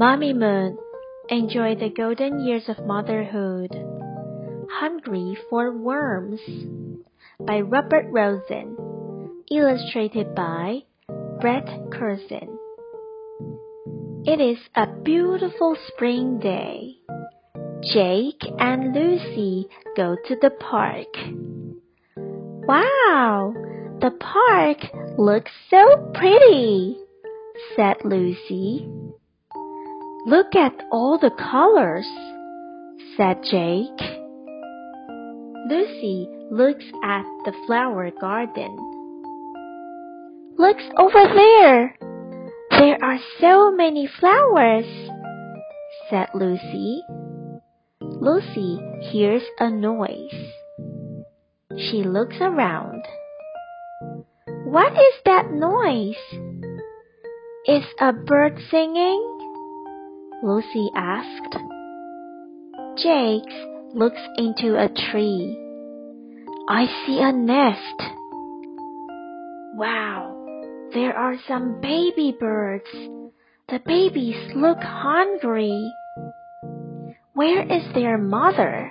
Mommy Moon, enjoy the golden years of motherhood. Hungry for Worms by Robert Rosen. Illustrated by Brett Curzon. It is a beautiful spring day. Jake and Lucy go to the park. Wow! The park looks so pretty, said Lucy. Look at all the colors, said Jake. Lucy looks at the flower garden. Looks over there. There are so many flowers, said Lucy. Lucy hears a noise. She looks around. What is that noise? Is a bird singing? Lucy asked. Jake looks into a tree. I see a nest. Wow, there are some baby birds. The babies look hungry. Where is their mother?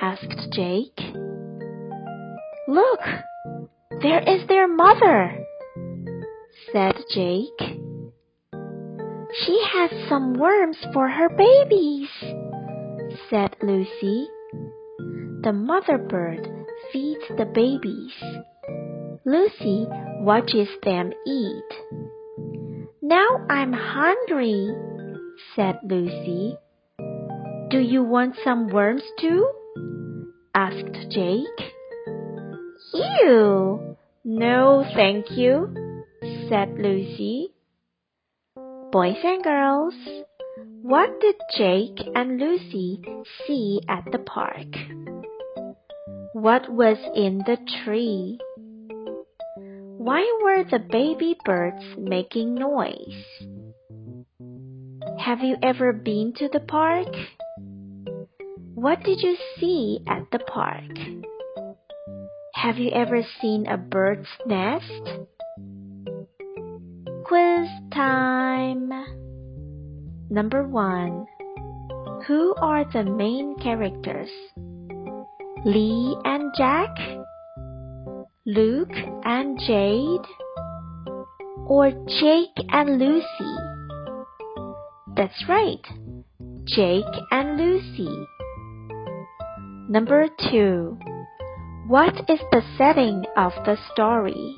asked Jake. Look, there is their mother, said Jake. She has some worms for her babies, said Lucy. The mother bird feeds the babies. Lucy watches them eat. Now I'm hungry, said Lucy. Do you want some worms too? asked Jake. Ew! No, thank you, said Lucy. Boys and girls, what did Jake and Lucy see at the park? What was in the tree? Why were the baby birds making noise? Have you ever been to the park? What did you see at the park? Have you ever seen a bird's nest? Quiz time! Number one. Who are the main characters? Lee and Jack? Luke and Jade? Or Jake and Lucy? That's right, Jake and Lucy. Number two. What is the setting of the story?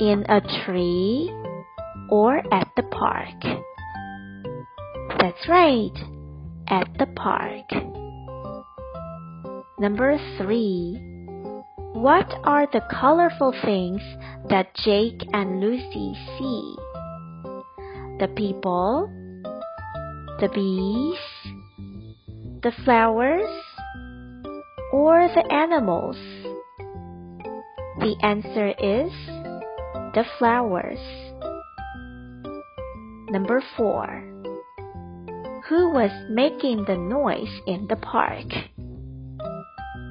In a tree or at the park? That's right, at the park. Number three. What are the colorful things that Jake and Lucy see? The people, the bees, the flowers, or the animals? The answer is the flowers. Number 4. Who was making the noise in the park?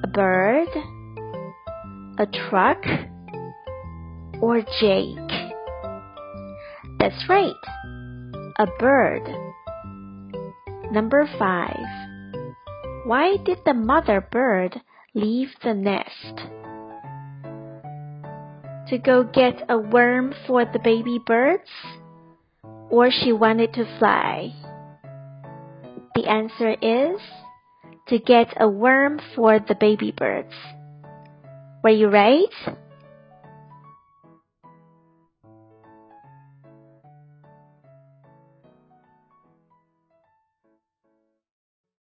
A bird? A truck? Or Jake? That's right, a bird. Number 5. Why did the mother bird leave the nest? To go get a worm for the baby birds? Or she wanted to fly? The answer is to get a worm for the baby birds. Were you right?